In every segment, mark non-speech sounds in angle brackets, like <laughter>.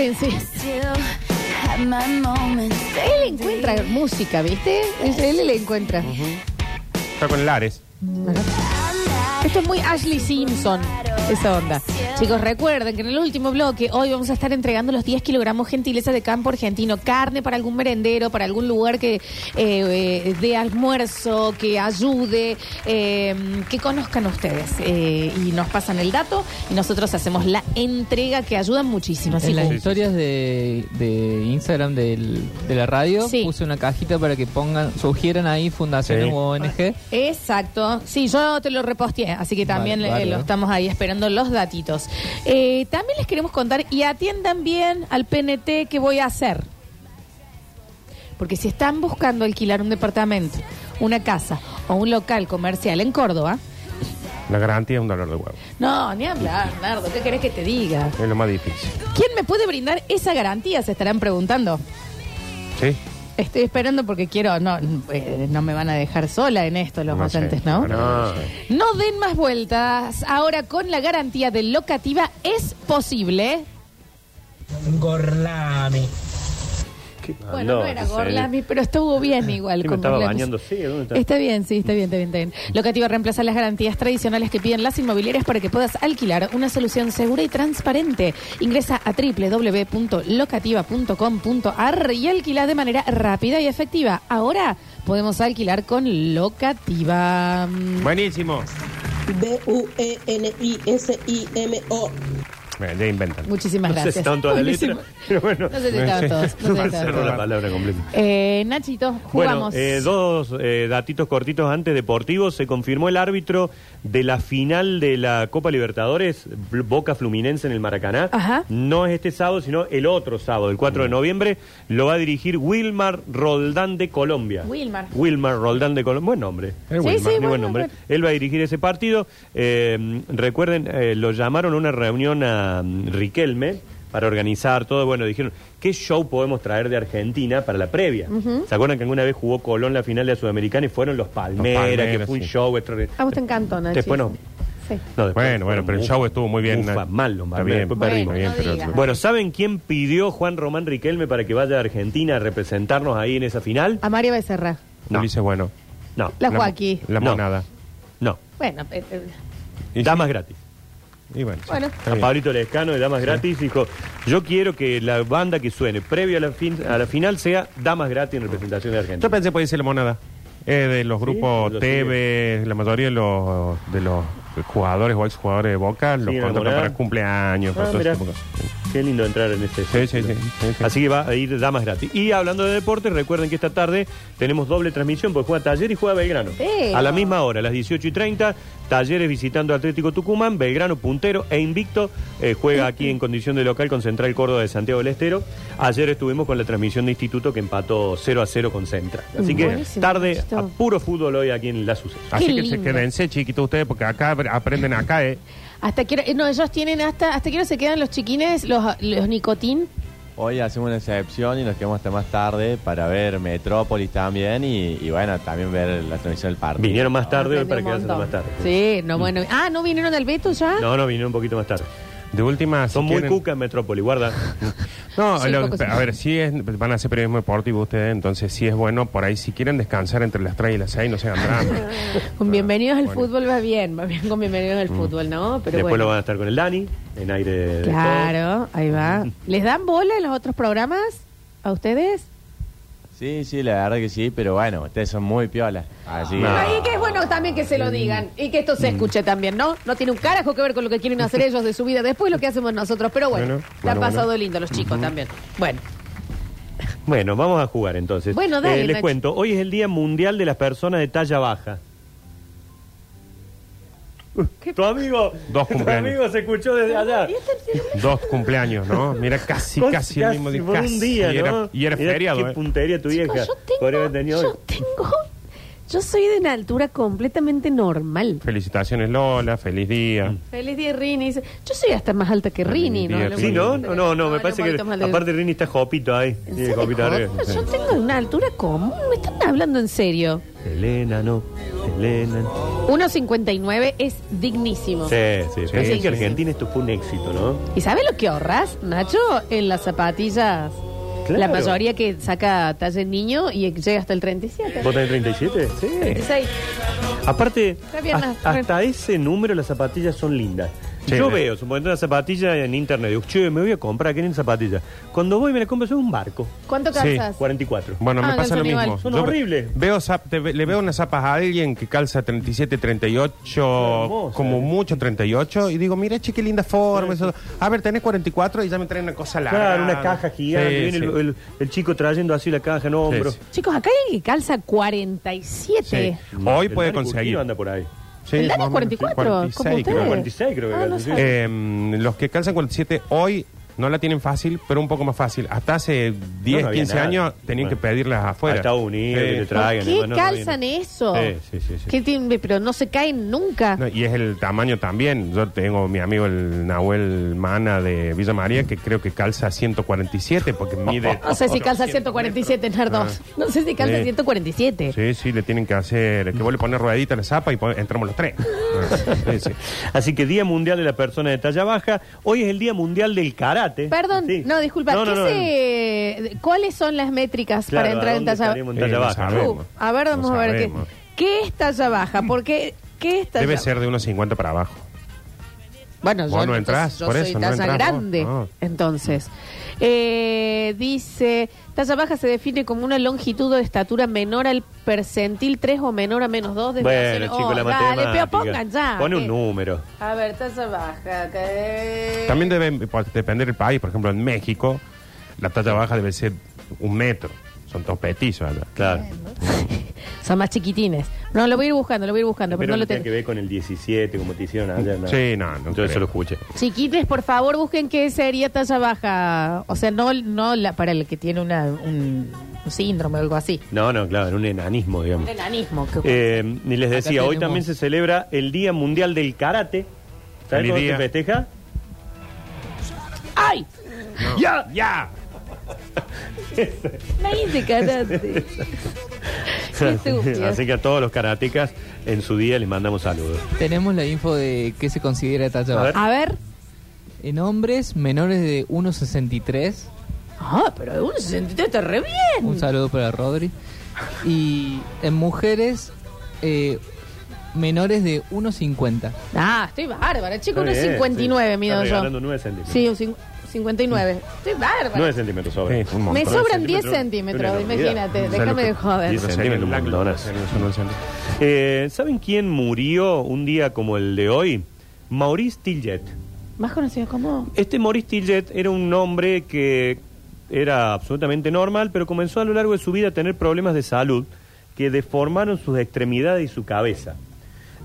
bien, sí. Él encuentra música, ¿viste? Él le encuentra. Está con el Ares. Esto es muy Ashley Simpson, esa onda. Chicos, recuerden que en el último bloque hoy vamos a estar entregando los 10 kilogramos gentileza de campo argentino. Carne para algún merendero, para algún lugar que eh, eh, de almuerzo, que ayude, eh, que conozcan ustedes. Eh, y nos pasan el dato y nosotros hacemos la entrega que ayudan muchísimo. Así En las historias de, de Instagram del- de la radio Sí. puse una cajita para que pongan, sugieran ahí fundaciones Sí. o ONG. Exacto. Sí, yo te lo reposteé, así que también Vale, eh, vale. lo estamos ahí esperando los datitos. Eh, también les queremos contar y atiendan bien al PNT que voy a hacer. Porque si están buscando alquilar un departamento, una casa o un local comercial en Córdoba, La garantía es un dolor de huevo. no, ni hablar, Nardo, ¿qué querés que te diga? Es lo más difícil. ¿Quién me puede brindar esa garantía? Se estarán preguntando. ¿Sí? Estoy esperando porque quiero, no, eh, no me van a dejar sola en esto los No sé, ¿no? no. No den más vueltas. Ahora con la garantía de locativa es posible. Gorlami. Bueno, no era Gorlami, pero estuvo bien <laughs> igual. Sí, me con estaba Gorlami. bañando, sí, ¿dónde está? Está bien, sí, está bien, está bien, está bien. Locativa reemplaza las garantías tradicionales que piden las inmobiliarias para que puedas alquilar una solución segura y transparente. Ingresa a www.locativa.com.ar y alquila de manera rápida y efectiva. Ahora podemos alquilar con Locativa. Buenísimo. E B-U-E-N-I-S-I-M-O. Bueno, ya inventan. Muchísimas No sé gracias. si estaban todas las Buenísimo. letras, pero bueno. No sé si estaban todos. No sé si estaban Cerró todos. la palabra completa. Eh, Nachito, jugamos. Bueno, eh, dos eh, datitos cortitos antes deportivos. Se confirmó el árbitro de la final de la Copa Libertadores, Bl- Boca Fluminense en el Maracaná. Ajá. No es este sábado, sino el otro sábado, el 4 de noviembre. Lo va a dirigir Wilmar Roldán de Colombia. Wilmar. Wilmar Roldán de Colombia. Buen nombre. Sí, Es Wilmar. sí, Muy bueno, buen nombre. bueno. Él va a dirigir ese partido. Eh, recuerden, eh, lo llamaron a una reunión a mm, Riquelme para organizar todo. Bueno, dijeron, ¿qué show podemos traer de Argentina para la previa? ¿Se acuerdan que alguna vez jugó Colón la final de la Sudamericana y fueron los Palmeras, Palmeras, que fue un sí. show extraordinario? A vos te encantó, Nachi. Después no. Sí. no, después Bueno, bueno, fueron pero el show estuvo muy bien. mal los Está Palmeras, bien, después Bueno, perdimos. Está bien, no pero- digas. Bueno, ¿saben quién pidió Juan Román Riquelme para que vaya a Argentina a representarnos ahí en esa final? A María Becerra. No. Ulises Bueno. No, La La- Joaquí. La No. monada. no. Bueno, eh, eh, Y Damas sí. gratis. Y bueno, sí, Bueno. está A bien. Pablito Lescano de Damas Gratis dijo, yo quiero que la banda que suene previo a la, fin- a la final sea Damas Gratis en representación de Argentina. Yo pensé que puede ser la monada. Eh, de los grupos lo TV, la mayoría de los, de los jugadores o exjugadores de Boca los contratan para cumpleaños. Ah, mirá. Qué lindo entrar en este. Sí, sí, sí, sí, sí. Así que va a ir Damas Gratis. Y hablando de deportes, recuerden que esta tarde tenemos doble transmisión porque juega Taller y juega Belgrano. A la misma hora, a las 18 y 30, Talleres visitando Atlético Tucumán, Belgrano puntero e invicto, eh, juega aquí en condición de local con Central Córdoba de Santiago del Estero. Ayer estuvimos con la transmisión de Instituto que empató 0 a 0 con Central. Así que Buenísimo, tarde a puro fútbol hoy aquí en La Suceso. Así que se quédense chiquitos ustedes porque acá aprenden acá, ¿eh? hasta quiero, no, ellos tienen hasta, hasta quiero se quedan los chiquines, los, los nicotín. Hoy hacemos una excepción y nos quedamos hasta más tarde para ver Metrópolis también y, y bueno, también ver la transmisión del partido. Vinieron más tarde hoy Aprendí para un quedarse montón. más tarde. Sí, no, bueno. Ah, ¿no vinieron del Beto ya? No, no, vinieron un poquito más tarde. De última, si Son muy quieren- cuca en Metrópoli, guarda. <laughs> No, Sí, lo- poco sí. a ver, si es, van a hacer periodismo deportivo ustedes, entonces sí es bueno por ahí. Si quieren descansar entre las 3 y las 6, no se hagan drama. <laughs> Con bienvenidos al Bueno. fútbol va bien, va bien con bienvenidos al fútbol, ¿no? Pero Después bueno. lo van a estar con el Dani, en aire de Claro, ahí va. ¿Les dan bola en los otros programas? ¿A ustedes? Sí, sí, la verdad que sí, pero bueno, ustedes son muy piolas. Así que- No. Y que es bueno también que se lo digan y que esto se escuche también, ¿no? No tiene un carajo que ver con lo que quieren hacer ellos de su vida después lo que hacemos nosotros, pero bueno, Bueno, le ha bueno, pasado bueno. lindo a los chicos también. Bueno, Bueno, vamos a jugar entonces. Bueno, dale, Eh, les Nacho. cuento, hoy es el Día Mundial de las Personas de Talla Baja. <laughs> Tu amigo, Dos tu cumpleaños. amigo se escuchó desde allá. Dos cumpleaños, ¿no? Mira, casi, Cos- casi, el mismo día. por un día, y, era, ¿no? y era feriado, Qué ¿eh? puntería tu vieja. yo Podría tengo, haber tenido hoy. yo tengo, Yo soy de una altura completamente normal. Felicitaciones Lola, feliz día. Feliz día, Rini. Dice, Yo soy hasta más alta que Rini, ¿no? día, Sí, ¿no? No, no, no, me parece que más de- aparte Rini está jopito ahí. ¿En Tiene serio, jopito joder? arriba. Yo tengo una altura común. ¿Me están hablando en serio? Elena, no. Elena. 1,59 es dignísimo. Sí, sí. Pensé sí, que sí. Argentina esto fue un éxito, ¿no? ¿Y sabe lo que ahorras, Nacho? En las zapatillas. Claro. La mayoría que saca talla en niño y llega hasta el 37. ¿Vos tenés 37? Sí. 36. Aparte, bien, hasta ese número las zapatillas son lindas. Sí, Yo veo, supongo una zapatilla en internet, digo, che, me voy a comprar, ¿qué zapatilla? Cuando voy me la compro, es un barco. ¿Cuánto Sí. calzas? 44. Bueno, Ah, me pasa calzan lo mismo. igual. Son Yo horribles. Veo zap- te ve- le veo unas zapas a alguien que calza 37, 38, hermosa, como eh. mucho 38, y digo, mira, che, qué linda forma. eso. A ver, tenés 44 y ya me traen una cosa larga. Claro, una caja gigante. Sí, viene sí. El, el- el chico trayendo así la caja en hombro. Sí, sí. Chicos, acá hay alguien que calza 47. Sí. Hoy El puede conseguir. Curtino anda por ahí. Sí, El Dani más o menos, 44, 46, como creo. ustedes. 46 creo que Ah, era, no sí. sabía. Eh, los que calzan 47 hoy no la tienen fácil, pero un poco más fácil. Hasta hace 10, No, no había 15 nada. años tenían Bueno. que pedirlas afuera. A Estados Unidos, que te Sí. ¿Por traigan. qué bueno, no, no calzan viene. eso? Sí, sí, sí, sí. ¿Qué? Pero no se caen nunca. No, y es el tamaño también. Yo tengo mi amigo el Nahuel Mana de Villa María que creo que calza 147 porque mide. <laughs> No sé si calza 147 Nardos. No sé si calza Sí. 147. Sí, sí, le tienen que hacer. Que vos le pones ruedita a la zapa y pon- entramos los tres. Ah, <laughs> sí, sí. Así que Día Mundial de la Persona de Talla Baja. Hoy es el Día Mundial del Karate. Perdón, Sí. no, disculpa. No, no, ¿qué no, se- ¿Cuáles son las métricas Claro, para entrar ¿a en dónde talla estaríamos en Eh, talla no baja? Uh, a ver, vamos No a ver qué, sabemos. qué es talla baja. Porque, ¿qué es talla Debe ser de unos 50 para abajo. Bueno, Vos yo, no entonces, entrás, yo por soy eso, no talla vos, grande. no. Entonces, eh, dice, talla baja se define como una longitud de estatura menor al percentil 3 o menor a menos 2. de Bueno, chicos, Oh, la dale, matemática. pero pongan ya. Pone un número. A ver, talla baja. que- También debe pues, depender del país. Por ejemplo, en México, la talla baja debe ser un metro. Son todos petizos allá. Claro. Son más chiquitines. No, lo voy a ir buscando, lo voy a ir buscando, pero, Pero no no lo tiene tengo. que ver con el 17, como te hicieron allá. nada. Sí, no, no Yo creo. eso lo escuché. Chiquites, por favor, busquen qué sería talla baja. O sea, no, no la, para el que tiene una, un, un síndrome o algo así. No, no, claro, en un enanismo, digamos. Un enanismo. que- Eh, y les decía, hoy también se celebra el Día Mundial del Karate. ¿Sabes cómo se festeja? ¡Ay! ¡Ya! ¡Ya! <laughs> Nadie de karate. Así que a todos los karatecas en su día les mandamos saludos. Tenemos la info de qué se considera talla A baja. ver. A ver. En hombres menores de 1,63. Ah, pero uno se sentía está re bien. Un saludo para Rodri. Y en mujeres eh, menores de 1,50. Ah, estoy bárbara, chico. Está Uno bien, 59 sí. mido Está yo. regalando 9 centímetros. Sí, un 59. Estoy bárbara. 9 centímetros sobre. Sí, un Me sobran 10 centímetros. centímetros, Una enormidad. imagínate. ¿Sabes lo Déjame de joder. Diez centímetros, un montonazo. Eh, ¿Saben quién murió un día como el de hoy? Maurice Tillet. Más conocido como. Este Maurice Tillet era un hombre que era absolutamente normal, pero comenzó a lo largo de su vida a tener problemas de salud que deformaron sus extremidades y su cabeza.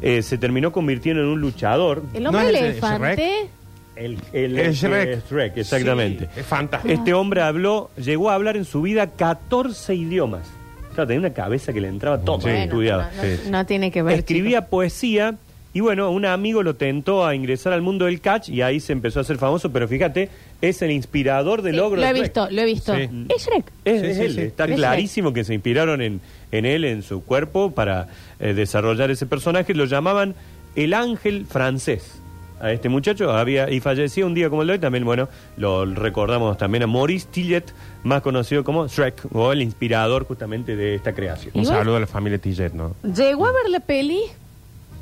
Eh, se terminó convirtiendo en un luchador. El ¿No hombre de elefante. El, el- Es Shrek. exactamente. Sí, es fantástico. Este hombre habló, llegó a hablar en su vida 14 idiomas. Claro, tenía una cabeza que le entraba todo, Sí. estudiaba. No, no, no tiene que ver. Escribía poesía y bueno, un amigo lo tentó a ingresar al mundo del catch y ahí se empezó a hacer famoso, pero fíjate, es el inspirador del chicos. logro lo he de Shrek. visto, lo he visto. Sí. Es Shrek. Es, Sí, es sí, él, sí. está Es clarísimo que se inspiraron en, en él, en su cuerpo, para eh, desarrollar ese personaje. Lo llamaban el ángel francés. A este muchacho había y falleció un día como el de hoy. También, bueno, lo recordamos también a Maurice Tillet, más conocido como Shrek, o el inspirador justamente de esta creación. Un saludo a la familia Tillet, ¿no? ¿Llegó a ver la peli?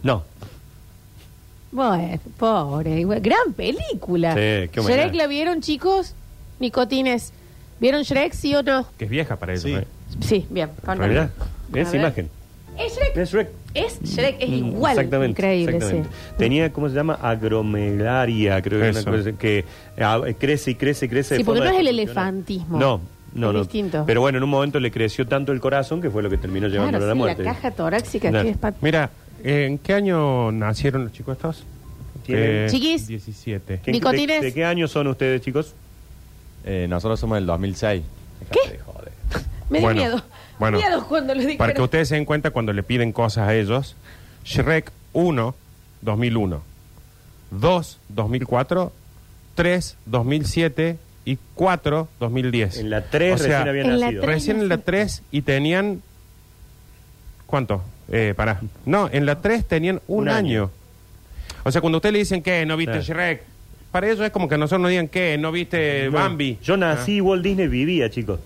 No, Bueno, pobre. igual- Gran película. Sí, qué homenaje. ¿Shrek la vieron, chicos? Nicotines. ¿Vieron Shrek, sí o no? Que es vieja para eso. Sí. ¿eh? Sí, bien. A esa ver. imagen. ¿Es Shrek? Es Shrek. Es Shrek, es Mm, igual. Exactamente. Increíble, exactamente. sí. Tenía, ¿cómo se llama? Agromelaria, creo que, es una cosa que ah, crece y crece y crece. Sí, de porque forma no es el elefantismo. No, no, Es no. distinto. Pero bueno, en un momento le creció tanto el corazón que fue lo que terminó llevándolo Claro, a la sí, muerte. la caja torácica Claro. que es Mira, ¿en qué año nacieron los chicos estos? Eh, Chiquis. 17. ¿Qué- Nicotines. De, de qué año son ustedes, chicos? Eh, nosotros somos del 2006. ¿Qué? De joder. <laughs> Me dio Bueno. miedo. Bueno, Miedo cuando para que ustedes se den cuenta cuando le piden cosas a ellos, Shrek 1, 2001, 2, 2004, 3, 2007 y 4, 2010. En la 3 O sea, recién había en la nacido. tres- Recién en la 3 y tenían... ¿Cuánto? Eh, pará. No, en la 3 tenían un, Un año. año. O sea, cuando ustedes le dicen que no viste. Shrek, para ellos es como que nosotros nos digan que no viste Bambi. Yo nací, Walt Disney vivía, chicos.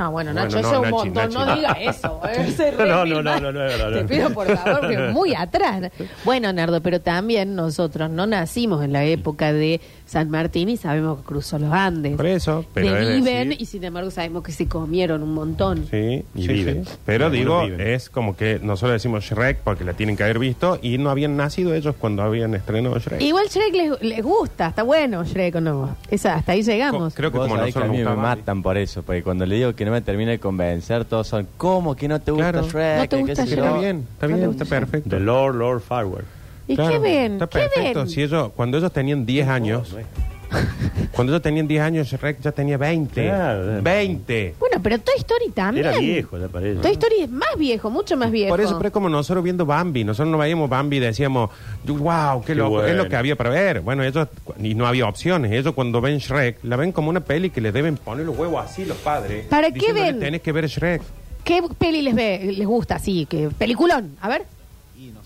Ah, bueno, Bueno, Nacho, no, eso es un Nachi, montón. No Nachi. diga eso. <laughs> eh, se re No, no, no, no, no, es verdad, Te no. pido por favor, porque muy atrás. Bueno, Nardo, pero también nosotros no nacimos en la época de San Martín y sabemos que cruzó los Andes. Por eso, pero de es viven decir- y sin embargo sabemos que se comieron un montón. Sí, Y sí, viven. sí. Pero Algunos digo, viven. es como que nosotros decimos Shrek porque la tienen que haber visto y no habían nacido ellos cuando habían estrenado Shrek. Igual Shrek les, les gusta, está bueno Shrek o no. Esa, hasta ahí llegamos. Co- Creo que Vos como sabés que nosotros a nos me gusta matan por eso, porque cuando le digo que no me termina de convencer, todos son, ¿cómo que no te gusta Claro. Shrek? No te ¿Qué gusta sé Shrek. yo?". Está bien, está No te bien, gusta está perfecto. The Lord, Lord Farwell. ¿Y Claro, qué ven? Está ¿Qué perfecto. ven? Si ellos, cuando ellos tenían 10 años, cuando ellos tenían 10 años, Shrek ya tenía 20. Claro. 20. Bueno, pero Toy Story también. Era viejo, ya parece. Toy Story es más viejo, mucho más viejo. Por eso, pero es como nosotros viendo Bambi. Nosotros no veíamos Bambi y decíamos, wow, qué, Qué loco, es lo que había para ver. Bueno, ellos, y no había opciones. Ellos cuando ven Shrek, la ven como una peli que le deben poner los huevos así los padres. ¿Para qué diciéndole, ven? Tenés que ver Shrek. ¿Qué peli les ve, les gusta? Sí, que peliculón. A ver.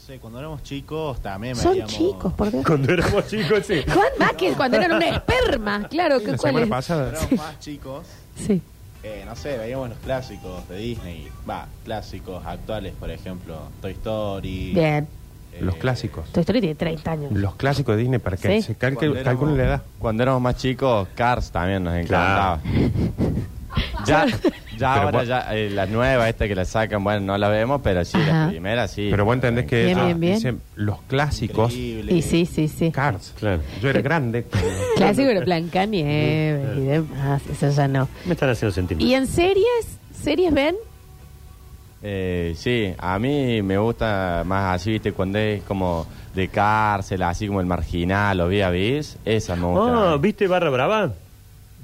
Sé, cuando éramos chicos también Son veíamos- chicos, por Dios. Cuando éramos chicos, sí. Juan Vázquez, cuando eran una esperma. Claro, que La cuál semana es. pasada. Cuando éramos más chicos, Sí. eh, no sé, veíamos los clásicos de Disney. Va, clásicos actuales, por ejemplo, Toy Story. Bien. eh, Los clásicos. Toy Story tiene 30 años. Los clásicos de Disney para que Sí. se Cuando la edad. Cuando éramos más chicos, Cars también nos encantaba. Ya, <laughs> ya Pero ahora, vos- ya, eh, la nueva esta que la sacan, bueno, no la vemos, pero sí, Ajá. la primera sí. Pero vos entendés que Bien, ellos bien, bien. dicen los clásicos increíble. Y sí, sí, sí. Cars. Claro. Yo era grande. <laughs> Clásico de Blancanieves y demás. Eso ya no. Me están haciendo sentir. mal. ¿Y en series? ¿Series ven? Eh, sí, a mí me gusta más así, viste, cuando es como de cárcel, así como el marginal o vía bis, esas me gustan. Ah, ¿viste Barra Brava?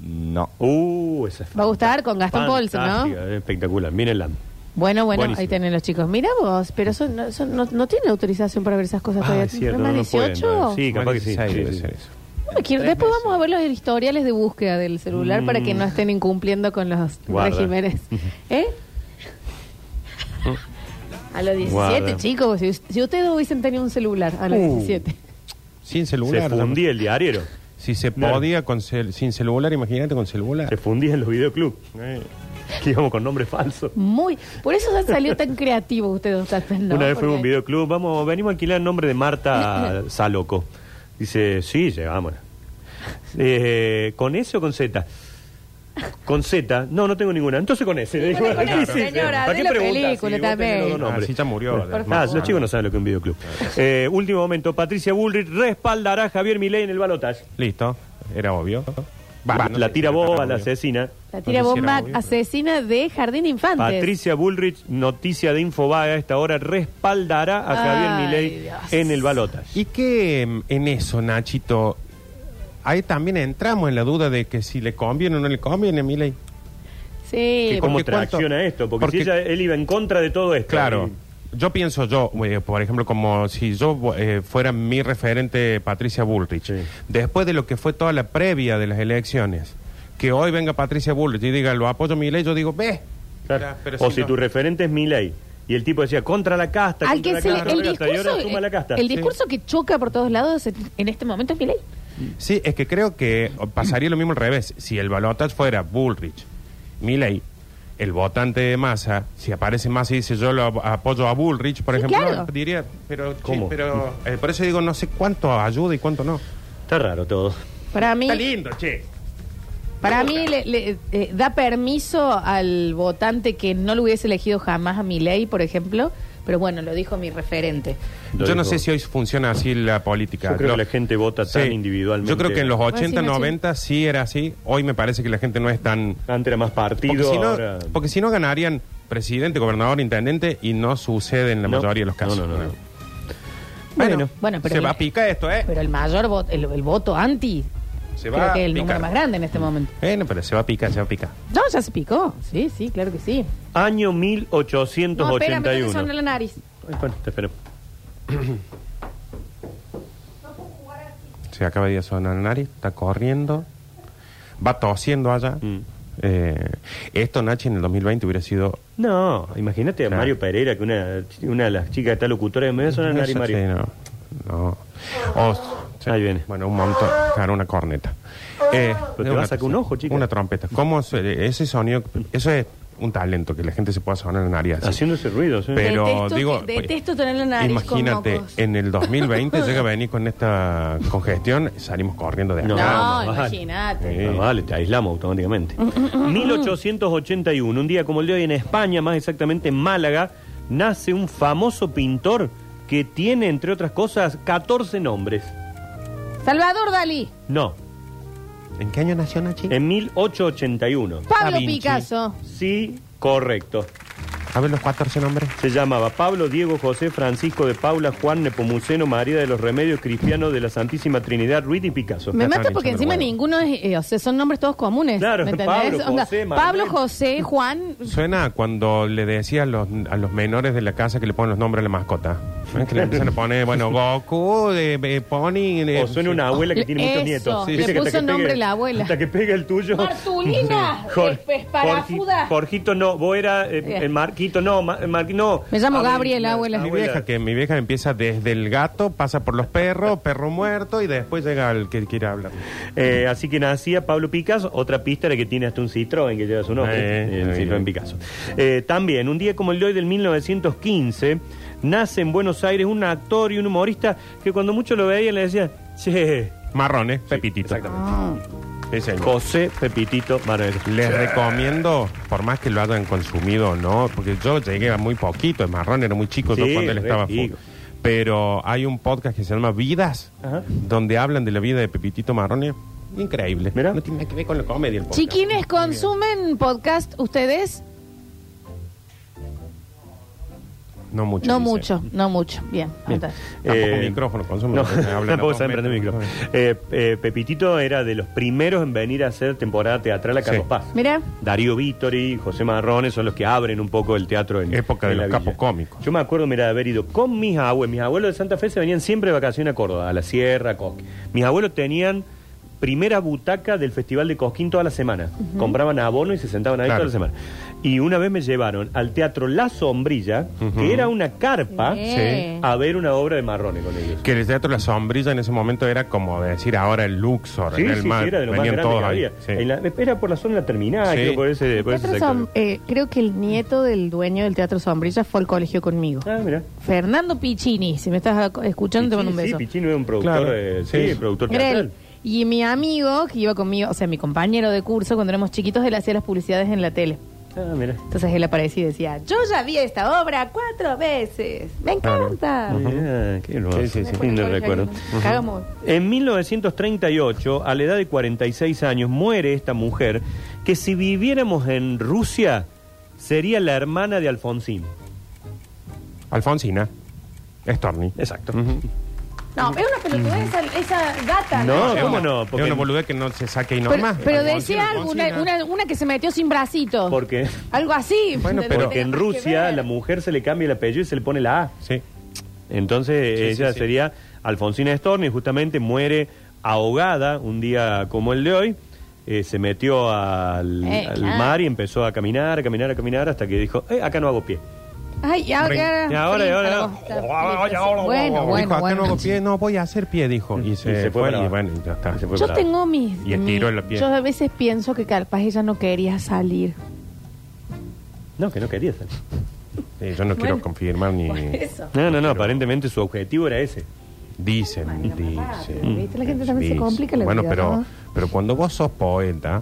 No. Uh, esa es Va a gustar con Gastón Paulsen, ¿no? fantástica, Espectacular, mírenla. Bueno, bueno, Buenísimo. ahí tienen los chicos. Mira vos, pero son, no, son- no, no tienen autorización para ver esas cosas Ah, todavía. es cierto, ¿No no, más no pueden, 18? no. Sí, capaz que sí. 16 Sí, sí. que después vamos a ver los historiales de búsqueda del celular Mm. para que no estén incumpliendo con los Guarda. regímenes. <laughs> ¿Eh? A los 17, Guarda. chicos, si, si ustedes hubiesen tenido un celular a los Uh. 17. Sin Se celular. fundía el diario. Si se Claro. podía con cel- sin celular, imagínate con celular. Se fundía en los videoclubs. <laughs> Que íbamos con nombres falsos. Muy. Por eso ya salió tan creativo ustedes. ustedes, ¿no? Una vez fuimos a un Porque- videoclub, vamos, venimos a alquilar el nombre de Marta <laughs> Saloco. Dice, sí, llegamos. Eh, ¿Con S o con Z? Con Z, no, no tengo ninguna. Entonces con S. Le digo, con ¿qué S, hiciste? señora, ¿Para de qué la preguntas película si vos tenés también. los dos nombres? Ah, sí, ya murió. Ah, los chicos no saben lo que es un videoclub. Eh, último momento, Patricia Bullrich respaldará a Javier Milei en el balotaje. Listo. Era obvio. Va, la tira era boba, obvio. la asesina. La tira No sé si bomba era obvio, pero- asesina de Jardín de Infantes. Patricia Bullrich, noticia de Infobae a esta hora, respaldará a Javier Milei Dios. en el balotaje. Y que mm, en eso, Nachito, ahí también entramos en la duda de que si le conviene o no le conviene a Milei. Sí, Que ¿Cómo tracciona cuánto- esto? Porque, porque- si ella, él iba en contra de todo esto. Claro. Y- Yo pienso yo, eh, por ejemplo, como si yo eh, fuera mi referente Patricia Bullrich, Sí. después de lo que fue toda la previa de las elecciones, que hoy venga Patricia Bullrich y diga, lo apoyo a mi ley, yo digo, ve. Claro. Ya, pero o si si no- tu referente es Milei y el tipo decía contra la casta, al contra que la se le- casta, el discurso, la casta. el discurso que choca por todos lados en, en este momento es mi ley. Sí, es que creo que pasaría lo mismo al revés. Si el balotaje fuera Bullrich, Milley, el votante de Massa, si aparece Massa y dice yo lo ap- apoyo a Bullrich, por Sí, ejemplo, claro. diría, pero, ¿Cómo? pero eh, por eso digo, no sé cuánto ayuda y cuánto no. Está raro todo. Para mí, Está lindo, che. para mí le, le, eh, da permiso al votante que no lo hubiese elegido jamás a mi ley, por ejemplo. Pero bueno, lo dijo mi referente. Lo Yo no dijo. sé si hoy funciona así la política. Yo creo Lo- que la gente vota tan Sí. individualmente. Yo creo que en los Ah, sí, 80, Nachi. 90 sí era así. Hoy me parece que la gente no es tan... Antes era más Porque partido, si, no, ahora... porque si no ganarían presidente, gobernador, intendente y no sucede en la No. mayoría de los casos. No, no, no, no. Bueno, Bueno, pero se mira- va a picar esto, ¿eh? Pero el mayor voto, el, el voto anti Se Creo va que es a el número picar. más grande en este momento. Bueno, pero se va a picar, se va a picar. No, ya se picó. Sí, sí, claro que sí. Año No, tengo que 1881. sonar la nariz. Ay, bueno, te espero. Se acaba de sonar la nariz, está corriendo, va tosiendo allá. Mm. Eh, esto, Nachi, en el 2020 hubiera sido... No, imagínate a Claro. Mario Pereira, que una, una de las chicas que está locutora de medio son Nari Mario. sí, no. no. O- sí. Ahí viene. Bueno, un montón. Claro, una corneta. Eh, Pero te una va a sacar un ojo, chica. Una trompeta. ¿Cómo se- ese sonido? Eso es un talento, que la gente se pueda sonar en la nariz así. Haciendo ese ruido, sí. Pero Detesto digo, que- detesto tener la nariz con imagínate, mocos. en el 2020 llega a venir con esta congestión, salimos corriendo de acá. No, No, imagínate. Sí. Ah, vale, te aislamos automáticamente. 1881, un día como el de hoy en España, más exactamente en Málaga, nace un famoso pintor que tiene, entre otras cosas, 14 nombres. Salvador Dalí. No, ¿En qué año nació Nachi? en 1881. Pablo Vinci. Picasso. Sí, correcto. A ver los 14 nombres. Se llamaba Pablo, Diego, José, Francisco de Paula, Juan Nepomuceno, María de los Remedios, Cristiano de la Santísima Trinidad, Ruiz y Picasso. Me mata porque encima ninguno es, eh, o sea, son nombres todos comunes. Claro, ¿me entendés? Pablo, Onda, José, Manuel. Pablo, José, Juan. Suena a cuando le decía a los, a los menores de la casa que le ponen los nombres a la mascota. ¿Eh? Que le empiezan a poner, bueno, <laughs> Goku, de, de Pony. de- O suena una abuela que tiene muchos Eso, nietos. le Viste que hasta puso que nombre pegue- la abuela. Hasta que pega el tuyo. Martulina, <laughs> Jor- es- es parafuda. Jorgi- Jorgito no, vos era eh, Bien. el Marquito no, Ma- Marqui- no. Me llamo Gabriela, abuela. Mi vieja, que mi vieja empieza desde el gato, pasa por los perros, <laughs> perro muerto y después llega el que quiere hablar. Eh, así que nacía Pablo Picasso. Otra pista era que tiene hasta un Citroën que lleva su nombre. Eh, el eh, Citroën eh. Picasso. Eh, también, un día como el de hoy del 1915, nace en Buenos Aires un actor y un humorista que cuando muchos lo veían le decían, che, Marrones, Pepitito. exactamente. Ese año. José Pepitito Manuel. Les recomiendo, por más que lo hayan consumido o no, porque yo llegué a muy poquito, el marrón era muy chico yo Sí, cuando él re estaba chico. full. Pero hay un podcast que se llama Vidas, Ajá. donde hablan de la vida de Pepitito Marrone. Increíble. Mira. No tiene nada que ver con la comedia el podcast. Chiquines, ¿consumen podcast ustedes? No mucho. No dice. mucho, no mucho. Bien. Bien. Tampoco Eh, micrófono, consume. <laughs> No, tampoco saben prender. Eh, eh, Pepitito era de los primeros en venir a hacer temporada teatral a Carlos Sí. Paz. Mira, Darío Vittori, José Marrones son los que abren un poco el teatro en Época de en la los villa. capos cómicos. Yo me acuerdo, mira, de haber ido con mis abuelos. Mis abuelos de Santa Fe se venían siempre de vacaciones a Córdoba, a la Sierra, a Cosquín. Mis abuelos tenían primera butaca del Festival de Cosquín toda la semana. Compraban abono y se sentaban ahí Claro. toda la semana. Y una vez me llevaron al teatro La Sombrilla, que era una carpa, Sí. a ver una obra de Marrones con ellos. Que el teatro La Sombrilla en ese momento era como decir ahora el Luxor, Sí, en el sí, mar. sí, era de lo más Venían grande todos que había. sí. En la- era por la zona de la terminal, Sí. creo, por ese, por ese Teatro sector. Som- eh, creo que el nieto del dueño del Teatro Sombrilla fue al colegio conmigo. Ah, mira. Fernando Piccini, si me estás escuchando, te mando un Pichini, beso. Sí, Pichino era un productor, Claro, eh, sí, sí. productor teatral. Y mi amigo que iba conmigo, o sea, mi compañero de curso, cuando éramos chiquitos, él hacía las publicidades en la tele. Ah, mira. Entonces él aparecía y decía, yo ya vi esta obra cuatro veces. Me encanta. Qué hermoso. Sí, sí, sí. Lindo recuerdo. Cagamos. En 1938, a la edad de 46 años, muere esta mujer que si viviéramos en Rusia sería la hermana de Alfonsín. Alfonsina. Storni. Exacto. No, es una pelotudez esa, esa gata. No, Es ¿cómo una- no? Es Porque- una boludez que no se saque y Pero, normal. pero decía algo, una, una, una que se metió sin bracito. Porque, Algo así. Bueno, No pero- porque en Rusia la mujer se le cambia el apellido y se le pone la A. Sí. Entonces Sí, ella sí, sí. sería Alfonsina Storni, justamente muere ahogada un día como el de hoy. Eh, se metió al, Eh, al claro. mar y empezó a caminar, a caminar, a caminar hasta que dijo, eh, acá no hago pie. Ay, y ahora. Y ahora, y ahora, Bueno, dijo, bueno, acá bueno. no hago pie, no voy a hacer pie, dijo. Y se, se fue y bueno, ya está. Se fue Yo tengo mis. Y el en la piel. Yo a veces pienso que capaz ella no quería salir. No, que no quería salir. Sí, yo no quiero Bueno. confirmar ni. Eso. No, no, no, aparentemente su objetivo era ese. Dicen, Bueno, dicen. ¿viste? La gente también se dicen. complica la Bueno, vida, pero, ¿no? pero cuando vos sos poeta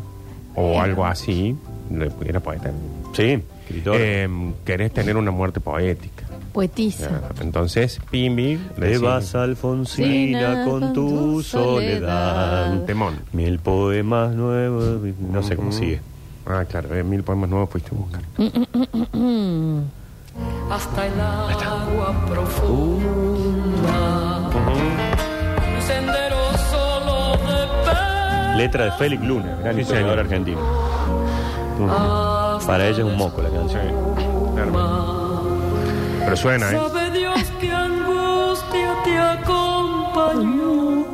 o algo así, le- era poeta. Sí, escritor. eh, querés tener una muerte poética. Poetisa. Ya, Entonces, Pimbi, le Te vas, Alfonsina, con tu soledad. Temón. Mil poemas nuevos. No sé cómo Ujú. sigue. Ah, claro, eh, mil poemas nuevos fuiste a buscar. hasta el agua profunda. Un sendero solo de Letra de Félix Luna, gran señor. argentino. Para ella es un moco la canción. Pero suena, ¿eh? Sabe Dios que angustia te acompañó.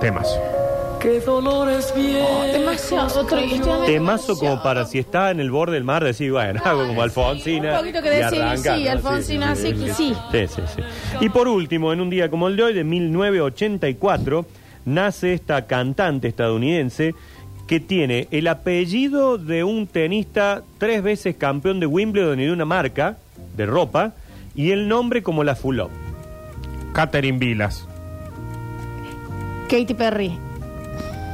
Temas. Qué dolores demasiado triste. Temazo como para si está en el borde del mar decir, bueno, hago como Alfonsina. un poquito que y decir, arranca, sí, ¿no? Alfonsina, sí, sí. Sí, sí, sí. Y por último, en un día como el de hoy, de 1984, nace esta cantante estadounidense que tiene el apellido de un tenista tres veces campeón de Wimbledon y de una marca de ropa y el nombre como la Fulop. Catherine Vilas. Katy Perry.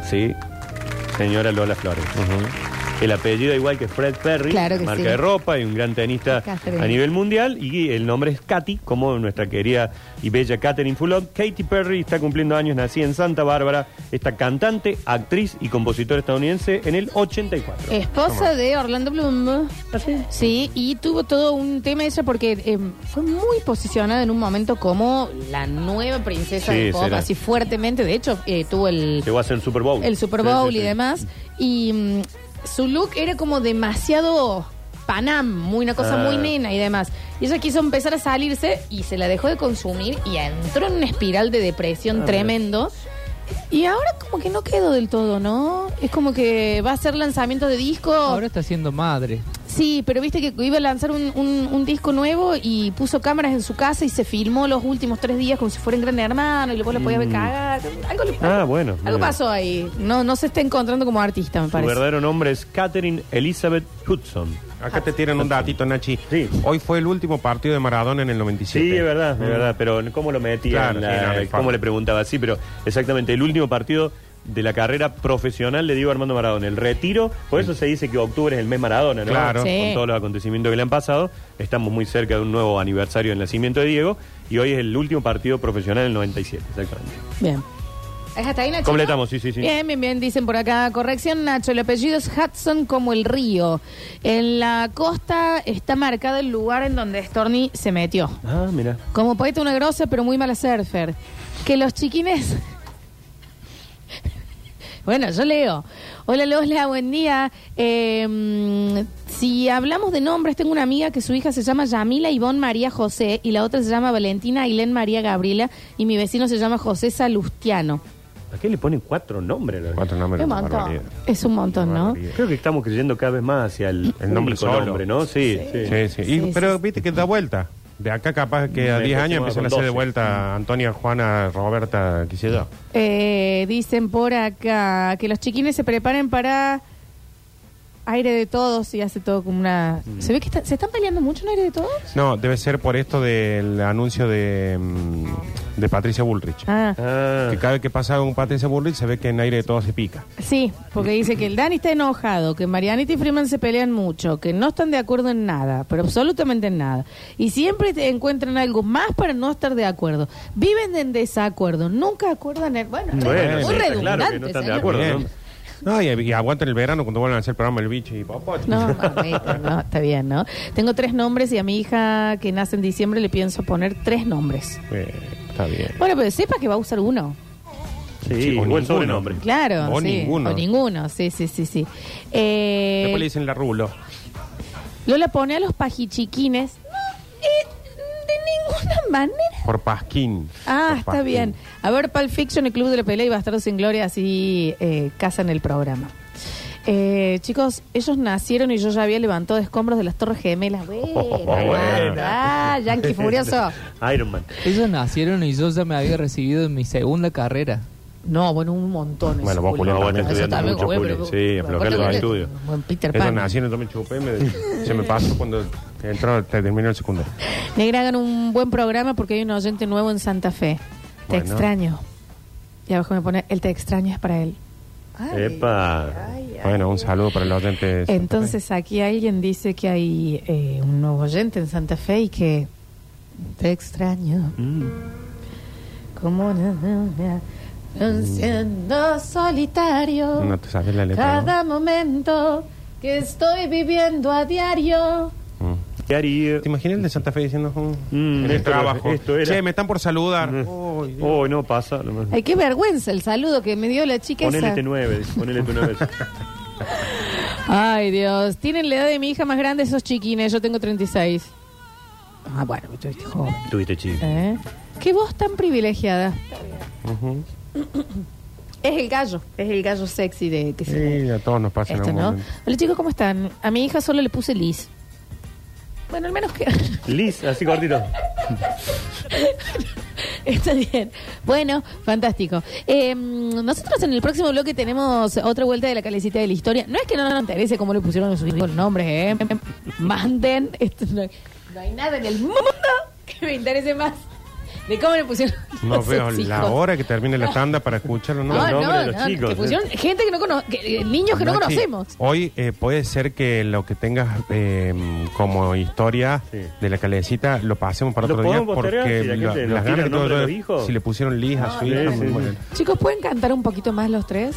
Sí, señora Lola Flores. El apellido igual que Fred Perry, Claro que marca sí. de ropa y un gran tenista Catherine. a nivel mundial. Y el nombre es Katy, como nuestra querida y bella Catherine Fulop. Katy Perry está cumpliendo años, nacida en Santa Bárbara. Esta cantante, actriz y compositora estadounidense en el 84. Esposa de Orlando Bloom. Sí, y tuvo todo un tema ella porque eh, fue muy posicionada en un momento como la nueva princesa Sí, del pop, será. así fuertemente. De hecho, eh, tuvo el, Llegó a ser el Super Bowl. el Super Sí, Bowl sí, y sí. demás. Y mm, su look era como demasiado Panam, muy una cosa Ah. muy nena y demás. Y ella quiso empezar a salirse y se la dejó de consumir y entró en una espiral de depresión Ah, tremendo. Y ahora como que no quedó del todo, ¿no? Es como que va a ser lanzamiento de disco. Ahora está siendo madre. Sí, pero viste que iba a lanzar un, un- un disco nuevo y puso cámaras en su casa y se filmó los últimos tres días como si fuera un gran hermano y luego lo podías ver cagar. Algo, le- Ah, bueno. algo pasó ahí. No, no se está encontrando como artista, me Su parece. verdadero nombre es Catherine Elizabeth Hudson. Acá te tiran un datito, Nachi. Sí. Hoy fue el último partido de Maradona en el 97. Sí, es verdad, es Mm. verdad, pero ¿cómo lo metía? Claro, en sí, no, ¿Cómo le preguntaba? Sí, pero exactamente, el último partido de la carrera profesional de Diego Armando Maradona, el retiro, por eso se dice que octubre es el mes Maradona, ¿no? Claro. Sí. Con todos los acontecimientos que le han pasado, estamos muy cerca de un nuevo aniversario del nacimiento de Diego y hoy es el último partido profesional del 97, exactamente. Bien. ¿Es hasta ahí, Nacho? Completamos, sí, sí, sí. Bien, bien, bien. Dicen por acá, corrección, Nacho. El apellido es Hudson como el río. En la costa está marcado el lugar en donde Storni se metió. Ah, mira. Como poeta una grosa, pero muy mala surfer. Que los chiquines... bueno, yo leo. Hola, Lola, buen día. Eh, si hablamos de nombres, tengo una amiga que su hija se llama Yamila Ivonne María José y la otra se llama Valentina Ailén María Gabriela y mi vecino se llama José Salustiano. ¿A qué le ponen cuatro nombres? Cuatro nombres. Es un una montón. barbaridad. Es un montón, ¿no? Creo que estamos creyendo cada vez más hacia el, El nombre solo. nombre, ¿no? Sí, sí. Sí, sí. Y- Sí, pero sí, viste que da vuelta. De acá capaz que a Me 10 años empiezan a hacer de 12. vuelta Antonia, Juana, Roberta, qué sé yo. Eh, dicen por acá que los chiquines se preparen para aire de todos y hace todo como una... ¿Se ve que está- se están peleando mucho en aire de todos? No, debe ser por esto del anuncio de, mm, de Patricia Bullrich. Ah, Ah, Que cada vez que pasa un Patricia Bullrich se ve que en aire de todo se pica. sí, porque dice que el Dani está enojado, que Marianita y Freeman se pelean mucho, que no están de acuerdo en nada, pero absolutamente en nada. Y siempre te encuentran algo más para no estar de acuerdo. Viven en desacuerdo, nunca acuerdan... En, bueno, Bueno, muy sí, está redundante, claro que no están de señor. acuerdo. Bien. ¿no? No, y, y aguantan el verano cuando vuelvan a hacer el programa El Bicho y Popochi. No, mamita, no, está bien, ¿no? Tengo tres nombres y a mi hija que nace en diciembre le pienso poner tres nombres. Eh, está bien. Bueno, pero sepa que va a usar uno. Sí, Sí, o buen ninguno. sobrenombre. Claro. O sí. ninguno. O ninguno, sí, sí, sí, sí. Eh, Después le dicen la rulo. Lola pone a los pajichiquines. No, eh, ninguna manera. Por Pasquín. Ah, Por está Pasquín. bien. A ver, Pulp Fiction, el Club de la Pelea y Bastardos sin Gloria, así eh, casan el programa. Eh, chicos, ellos nacieron y yo ya había levantado escombros de las Torres Gemelas. Bueno, <laughs> bueno. Ah, Yankee Furioso. <laughs> Iron Man. Ellos nacieron y yo ya me había recibido en mi segunda carrera. No, bueno, un montón. Bueno, vos, Julio. No, vos estás estudiando también, mucho, Julio. Sí, aflojar los estudios. Buen Peter Eso Pan. nací en el 2000 chupé me- se me pasó cuando entró, terminó el secundario. Negra, hagan un buen programa porque hay un oyente nuevo en Santa Fe. Te Bueno. extraño. Y abajo me pone, el te extraño es para él. Ay, Epa. ay, ay. Bueno, un saludo para el oyente. de Santa Fe. Entonces aquí alguien dice que hay eh, un nuevo oyente en Santa Fe y que te extraño. Mm. Como siendo solitario. No te sabes la letra. Cada momento que estoy viviendo a diario. ¿no? Mm. Diario. ¿Te imaginas el de Santa Fe diciendo mm, Mm, en el esto era- trabajo? esto era- Che, me están por saludar. Mm. Dios. Oh, no pasa. no- Ay, qué vergüenza el saludo que me dio la chica Ponele esa. T9, dice, ponele T9. <laughs> Ay, Dios. Tienen la edad de mi hija más grande esos chiquines. Yo tengo 36. Ah, bueno, estuviste joven. Tuviste chico. ¿Eh? Qué voz tan privilegiada. Ujú. <coughs> Es el gallo. Es el gallo sexy de que se... Sí, a todos nos pasa en Esto, algún ¿no? momento. Hola chicos, ¿cómo están? A mi hija solo le puse Liz. Bueno, al menos que... <laughs> Liz, así cortito. <laughs> Está bien. Bueno, fantástico. Eh, nosotros en el próximo bloque tenemos otra vuelta de la calecita de la historia. No es que no nos interese cómo le pusieron a sus hijos los nombres, ¿eh? Manden. Esto no, no hay nada en el mundo que me interese más de cómo le pusieron No veo la hora que termine la tanda para escucharlo. No, No, Los no, los no, chicos, que ¿eh? gente que no cono que, eh, niños que no conocemos. Hoy eh, puede ser que lo que tengas eh, como historia Sí. de la calecita lo pasemos para Lo otro día porque si la la- gente nos las ganas que de- los hijos. si le pusieron Liz a su sí, hija. Chicos, ¿pueden cantar un poquito más los tres?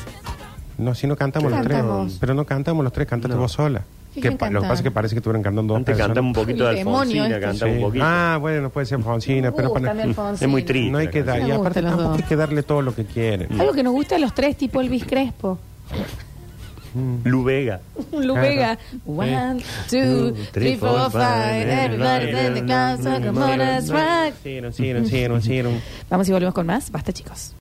no si no cantamos ¿Qué los cantamos? tres pero no cantamos los tres cantate No. vos sola ¿Qué que pa- lo que pasa es que parece que estuvieran cantando dos Antes personas. cantamos un poquito de El demonio Alfonsina, este. cantamos Sí. un poquito. ah bueno puede ser Alfonsina pero para-. Es muy triste. no hay que dar Me y aparte gustan los tampoco dos. hay que darle todo lo que quieren Algo que nos gusta a los tres, tipo Elvis Crespo. canción. Lu Vega. Lu Vega. One, two, three, four, five. Everybody's in the class. Come on, let's rock. Hicieron, hicieron, hicieron, hicieron. Vamos y volvemos con más. Basta, chicos.